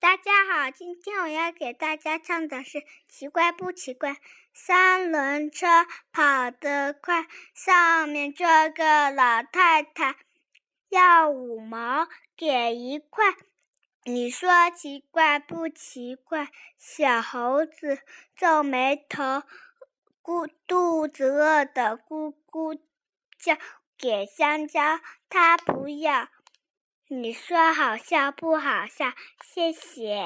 大家好，今天我要给大家唱的是《奇怪不奇怪》。三轮车跑得快，上面坐个老太太，要五毛给一块。你说奇怪不奇怪？小猴子皱眉头，咕肚子饿得咕咕叫，给香蕉他不要。你说好笑不好笑？谢谢。